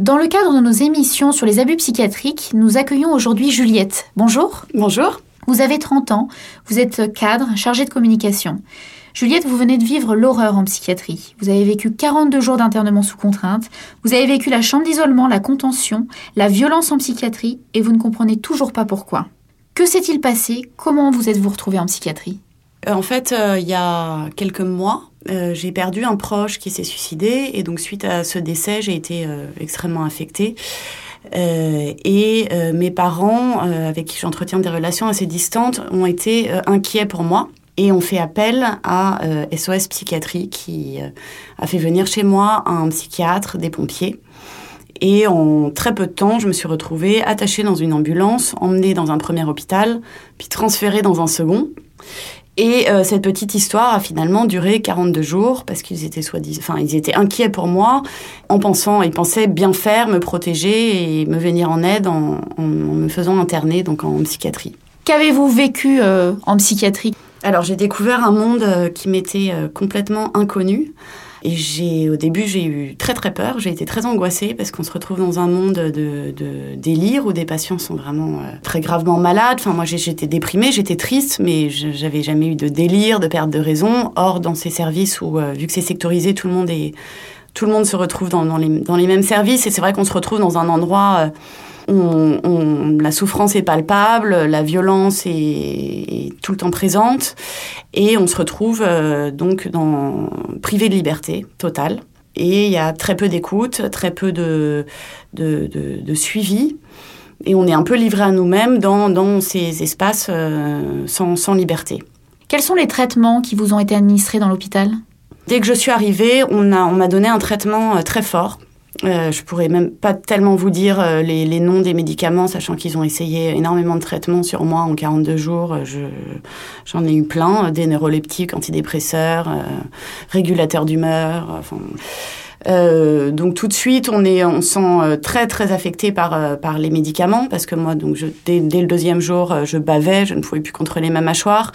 Dans le cadre de nos émissions sur les abus psychiatriques, nous accueillons aujourd'hui Juliette. Bonjour. Bonjour. Vous avez 30 ans, vous êtes cadre, chargé de communication. Juliette, vous venez de vivre l'horreur en psychiatrie. Vous avez vécu 42 jours d'internement sous contrainte, vous avez vécu la chambre d'isolement, la contention, la violence en psychiatrie, et vous ne comprenez toujours pas pourquoi. Que s'est-il passé? Comment vous êtes-vous retrouvé en psychiatrie? Euh, En fait, euh, il y a quelques mois, euh, j'ai perdu un proche qui s'est suicidé, et donc suite à ce décès, j'ai été extrêmement affectée. et mes parents, avec qui j'entretiens des relations assez distantes, ont été inquiets pour moi. Et on fait appel à SOS Psychiatrie qui a fait venir chez moi un psychiatre, des pompiers. Et en très peu de temps, je me suis retrouvée attachée dans une ambulance, emmenée dans un premier hôpital, puis transférée dans un second. Et euh, cette petite histoire a finalement duré 42 jours parce qu'ils étaient enfin ils étaient inquiets pour moi en pensant, ils pensaient bien faire, me protéger et me venir en aide en, me faisant interner donc en psychiatrie. Qu'avez-vous vécu euh, en psychiatrie? Alors j'ai découvert un monde euh, qui m'était complètement inconnu. Et j'ai, au début, j'ai eu très très peur. J'ai été très angoissée parce qu'on se retrouve dans un monde de, de délire où des patients sont vraiment euh, très gravement malades. Enfin, moi, j'étais déprimée, j'étais triste, mais j'avais jamais eu de délire, de perte de raison. Or, dans ces services où, euh, vu que c'est sectorisé, tout le monde est, tout le monde se retrouve dans, les, dans les mêmes services. Et c'est vrai qu'on se retrouve dans un endroit euh, on, la souffrance est palpable, la violence est, tout le temps présente, et on se retrouve euh, donc dans privé de liberté totale. Et il y a très peu d'écoute, très peu de, de, suivi, et on est un peu livré à nous-mêmes dans, ces espaces euh, sans, sans liberté. Quels sont les traitements qui vous ont été administrés dans l'hôpital? Dès que je suis arrivée, on m'a on donné un traitement euh, très fort euh, je pourrais même pas tellement vous dire euh, les, les, noms des médicaments, sachant qu'ils ont essayé énormément de traitements sur moi en 42 jours. J'en ai eu plein, des neuroleptiques, antidépresseurs, euh, régulateurs d'humeur. Enfin, euh, donc tout de suite, on est, on sent euh, très très affecté par euh, par les médicaments parce que moi, donc je, dès, dès, le deuxième jour, je bavais, je ne pouvais plus contrôler ma mâchoire.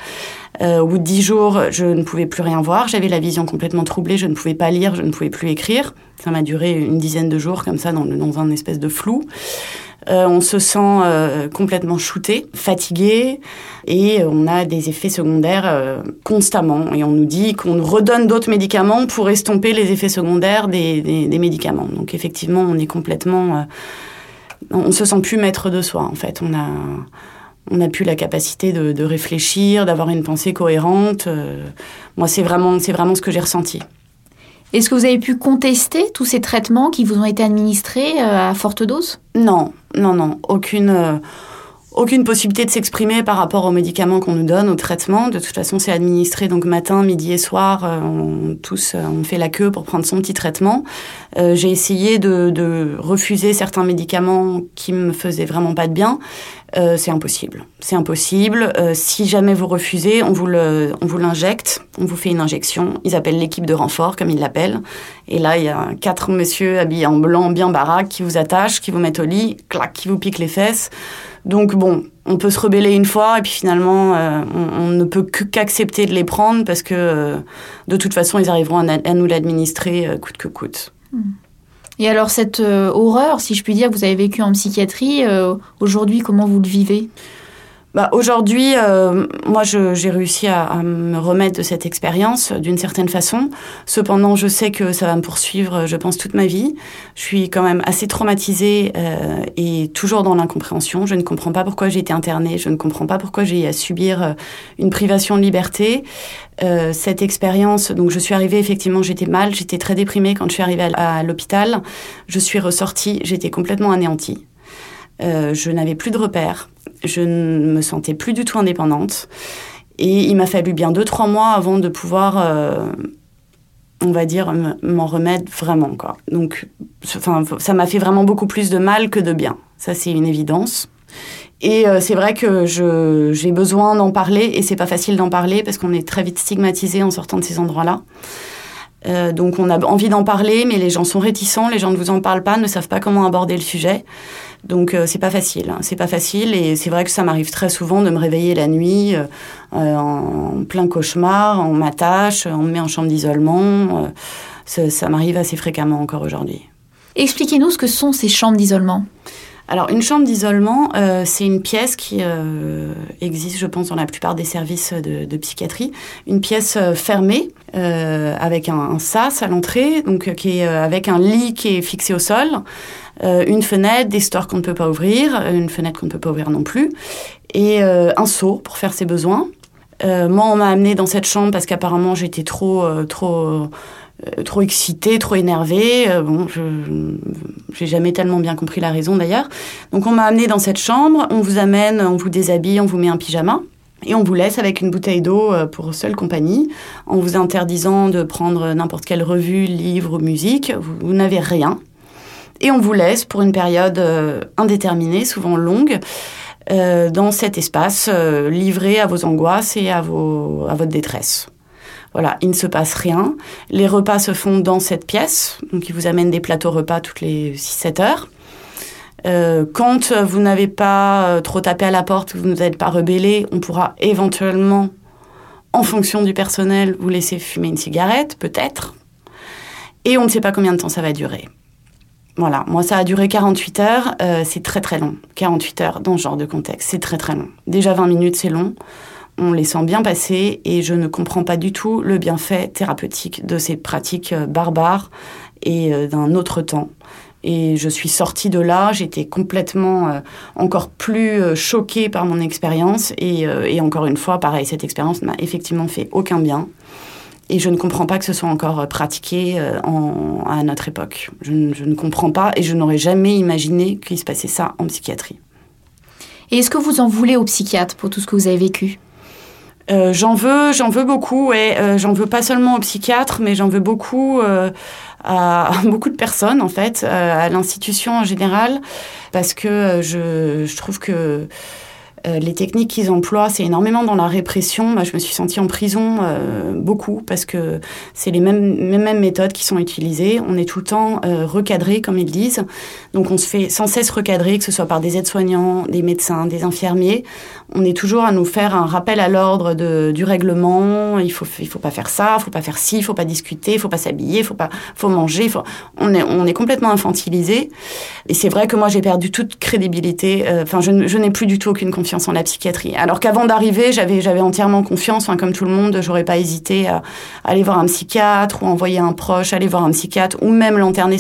Euh, au dix jours, je ne pouvais plus rien voir, j'avais la vision complètement troublée, je ne pouvais pas lire, je ne pouvais plus écrire. Ça m'a duré une dizaine de jours comme ça dans, un espèce de flou. Euh, on se sent euh, complètement shooté, fatigué, et on a des effets secondaires euh, constamment. Et on nous dit qu'on redonne d'autres médicaments pour estomper les effets secondaires des, médicaments. Donc effectivement, on est complètement... on se sent plus maître de soi, en fait. On a on n'a plus la capacité de, réfléchir, d'avoir une pensée cohérente. moi, c'est vraiment, c'est vraiment ce que j'ai ressenti. Est-ce que vous avez pu contester tous ces traitements qui vous ont été administrés à forte dose? Non, non, non, aucune, euh, aucune possibilité de s'exprimer par rapport aux médicaments qu'on nous donne, aux traitements. De toute façon, c'est administré donc matin, midi et soir. Euh, on, tous, euh, on fait la queue pour prendre son petit traitement. J'ai essayé de, de, refuser certains médicaments qui me faisaient vraiment pas de bien. c'est impossible. C'est impossible. si jamais vous refusez, on vous le, on vous l'injecte. On vous fait une injection. Ils appellent l'équipe de renfort, comme ils l'appellent. Et là, il y a quatre messieurs habillés en blanc, bien baraque, qui vous attachent, qui vous mettent au lit, clac, qui vous piquent les fesses. Donc bon, on peut se rebeller une fois et puis finalement, euh, on, ne peut qu'accepter de les prendre parce que euh, de toute façon, ils arriveront à, nous l'administrer euh, coûte que coûte. Hmm. Et alors cette horreur, si je puis dire, vous avez vécu en psychiatrie, aujourd'hui, comment vous le vivez? Bah, Aujourd'hui, euh, moi, j'ai réussi à, à, me remettre de cette expérience d'une certaine façon. Cependant, je sais que ça va me poursuivre, je pense, toute ma vie. Je suis quand même assez traumatisée euh, et toujours dans l'incompréhension. Je ne comprends pas pourquoi j'ai été internée. Je ne comprends pas pourquoi j'ai à subir euh, une privation de liberté. Euh, cette expérience, donc je suis arrivée, effectivement, j'étais mal, j'étais très déprimée quand je suis arrivée à, à l'hôpital. Je suis ressortie, j'étais complètement anéantie. Euh, je n'avais plus de repères, je ne me sentais plus du tout indépendante. Et il m'a fallu bien deux, trois mois avant de pouvoir, euh, on va dire, m'en remettre vraiment. Donc, ça m'a fait vraiment beaucoup plus de mal que de bien. Ça, c'est une évidence. Et euh, c'est vrai que j'ai besoin d'en parler, et c'est pas facile d'en parler parce qu'on est très vite stigmatisé en sortant de ces endroits-là. Euh, donc on a envie d'en parler, mais les gens sont réticents, les gens ne vous en parlent pas, ne savent pas comment aborder le sujet. Donc euh, c'est pas facile, hein. c'est pas facile et c'est vrai que ça m'arrive très souvent de me réveiller la nuit euh, en plein cauchemar, on m'attache, on me met en chambre d'isolement. ça, ça m'arrive assez fréquemment encore aujourd'hui. Expliquez-nous ce que sont ces chambres d'isolement. Alors, une chambre d'isolement, euh, c'est une pièce qui euh, existe, je pense, dans la plupart des services de, psychiatrie. Une pièce euh, fermée, avec un, sas à l'entrée, donc qui est avec un lit qui est fixé au sol, une fenêtre, des stores qu'on ne peut pas ouvrir, une fenêtre qu'on ne peut pas ouvrir non plus, et un seau pour faire ses besoins. moi, on m'a amené dans cette chambre parce qu'apparemment j'étais trop, trop euh, trop excité, trop énervé. Euh, bon, je j'ai jamais tellement bien compris la raison d'ailleurs. Donc on m'a amené dans cette chambre, on vous amène, on vous déshabille, on vous met un pyjama. Et on vous laisse avec une bouteille d'eau euh, pour seule compagnie, en vous interdisant de prendre n'importe quelle revue, livre ou musique. Vous, n'avez rien. Et on vous laisse pour une période indéterminée, souvent longue, dans cet espace livré à vos angoisses et à, vos, à votre détresse. Voilà, il ne se passe rien. Les repas se font dans cette pièce, donc ils vous amènent des plateaux repas toutes les 6-7 heures. Euh, quand vous n'avez pas euh, trop tapé à la porte, vous n'êtes pas rebellé, on pourra éventuellement, en fonction du personnel, vous laisser fumer une cigarette, peut-être. Et on ne sait pas combien de temps ça va durer. Voilà, moi ça a duré 48 heures, euh, c'est très très long. 48 heures dans ce genre de contexte, c'est très très long. Déjà 20 minutes, c'est long on les sent bien passer et je ne comprends pas du tout le bienfait thérapeutique de ces pratiques euh, barbares et euh, d'un autre temps. Et je suis sortie de là, j'étais complètement euh, encore plus choquée par mon expérience. Et, encore une fois, pareil, cette expérience n'a effectivement fait aucun bien. Et je ne comprends pas que ce soit encore pratiqué à notre époque. Je, je ne comprends pas et je n'aurais jamais imaginé qu'il se passait ça en psychiatrie. Et est-ce que vous en voulez aux psychiatres pour tout ce que vous avez vécu? Euh, j'en veux, j'en veux beaucoup, et euh, j'en veux pas seulement aux psychiatres, mais j'en veux beaucoup euh, à, beaucoup de personnes en fait, à l'institution en général, parce que je, je trouve que euh, les techniques qu'ils emploient, c'est énormément dans la répression. Moi, je me suis sentie en prison euh, beaucoup parce que c'est les mêmes, méthodes qui sont utilisées. On est tout le temps euh, recadré, comme ils disent. Donc, on se fait sans cesse recadrer, que ce soit par des aides-soignants, des médecins, des infirmiers. On est toujours à nous faire un rappel à l'ordre du règlement. Il faut, il faut pas faire ça, il faut pas faire ci, il faut pas discuter, il faut pas s'habiller, il faut pas, faut manger. On est, on est complètement infantilisé. Et c'est vrai que moi, j'ai perdu toute crédibilité. Enfin, je n'ai plus du tout aucune confiance en la psychiatrie. Alors qu'avant d'arriver, j'avais entièrement confiance. comme tout le monde, j'aurais pas hésité à, aller voir un psychiatre ou envoyer un proche aller voir un psychiatre ou même l'interner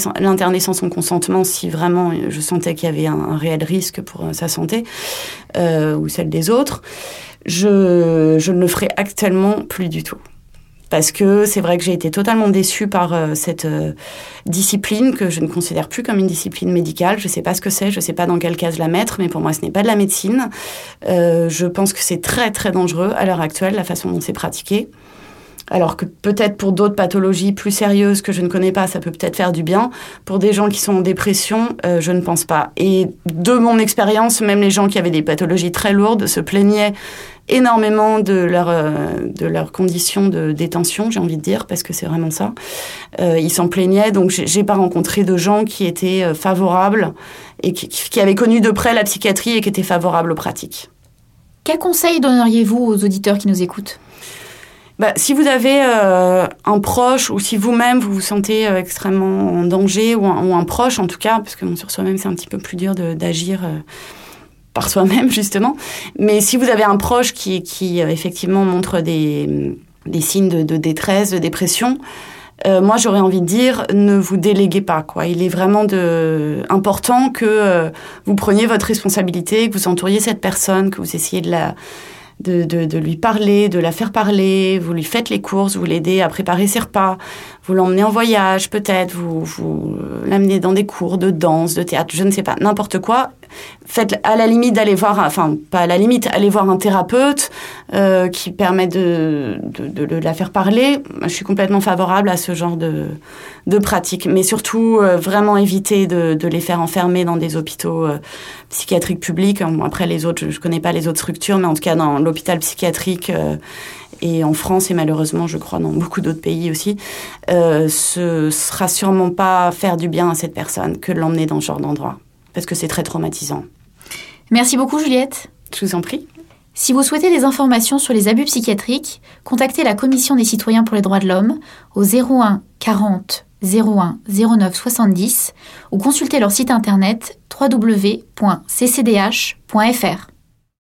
sans, son consentement si vraiment je sentais qu'il y avait un, réel risque pour euh, sa santé euh, ou celle des autres. Je, je ne le ferai actuellement plus du tout parce que c'est vrai que j'ai été totalement déçue par euh, cette euh, discipline que je ne considère plus comme une discipline médicale. Je ne sais pas ce que c'est, je ne sais pas dans quelle case la mettre, mais pour moi, ce n'est pas de la médecine. Euh, je pense que c'est très, très dangereux à l'heure actuelle, la façon dont c'est pratiqué. Alors que peut-être pour d'autres pathologies plus sérieuses que je ne connais pas, ça peut peut-être faire du bien. Pour des gens qui sont en dépression, je ne pense pas. Et de mon expérience, même les gens qui avaient des pathologies très lourdes se plaignaient énormément de leur euh, de leurs conditions de détention, j'ai envie de dire, parce que c'est vraiment ça. Euh, ils s'en plaignaient, donc j'ai pas rencontré de gens qui étaient euh, favorables et qui, qui, avaient connu de près la psychiatrie et qui étaient favorables aux pratiques. Quel conseil donneriez-vous aux auditeurs qui nous écoutent? Bah, si vous avez un proche ou si vous-même vous vous sentez extrêmement en danger ou un, proche en tout cas, parce que bon, sur soi-même c'est un petit peu plus dur d'agir par soi-même justement. Mais si vous avez un proche qui, euh, effectivement montre des, signes de, détresse, de dépression, euh, moi j'aurais envie de dire ne vous déléguez pas quoi. Il est vraiment important que euh, vous preniez votre responsabilité, que vous entouriez cette personne, que vous essayiez de la de, de, lui parler, de la faire parler, vous lui faites les courses, vous l'aidez à préparer ses repas, vous l'emmenez en voyage peut-être, vous, vous l'amenez dans des cours de danse, de théâtre, je ne sais pas, n'importe quoi. Faites à la limite d'aller voir, enfin pas à la limite, aller voir un thérapeute euh, qui permet de, de, la faire parler. Je suis complètement favorable à ce genre de, de pratique, mais surtout euh, vraiment éviter de, les faire enfermer dans des hôpitaux euh, psychiatriques publics. après les autres, je, je connais pas les autres structures, mais en tout cas dans l'hôpital psychiatrique et en France et malheureusement, je crois, dans beaucoup d'autres pays aussi, ce sera sûrement pas faire du bien à cette personne que de l'emmener dans ce genre d'endroit, parce que c'est très traumatisant. Merci beaucoup, Juliette. Je vous en prie. Si vous souhaitez des informations sur les abus psychiatriques, contactez la Commission des citoyens pour les droits de l'homme au 01 40 01 09 70 ou consultez leur site internet www.ccdh.fr.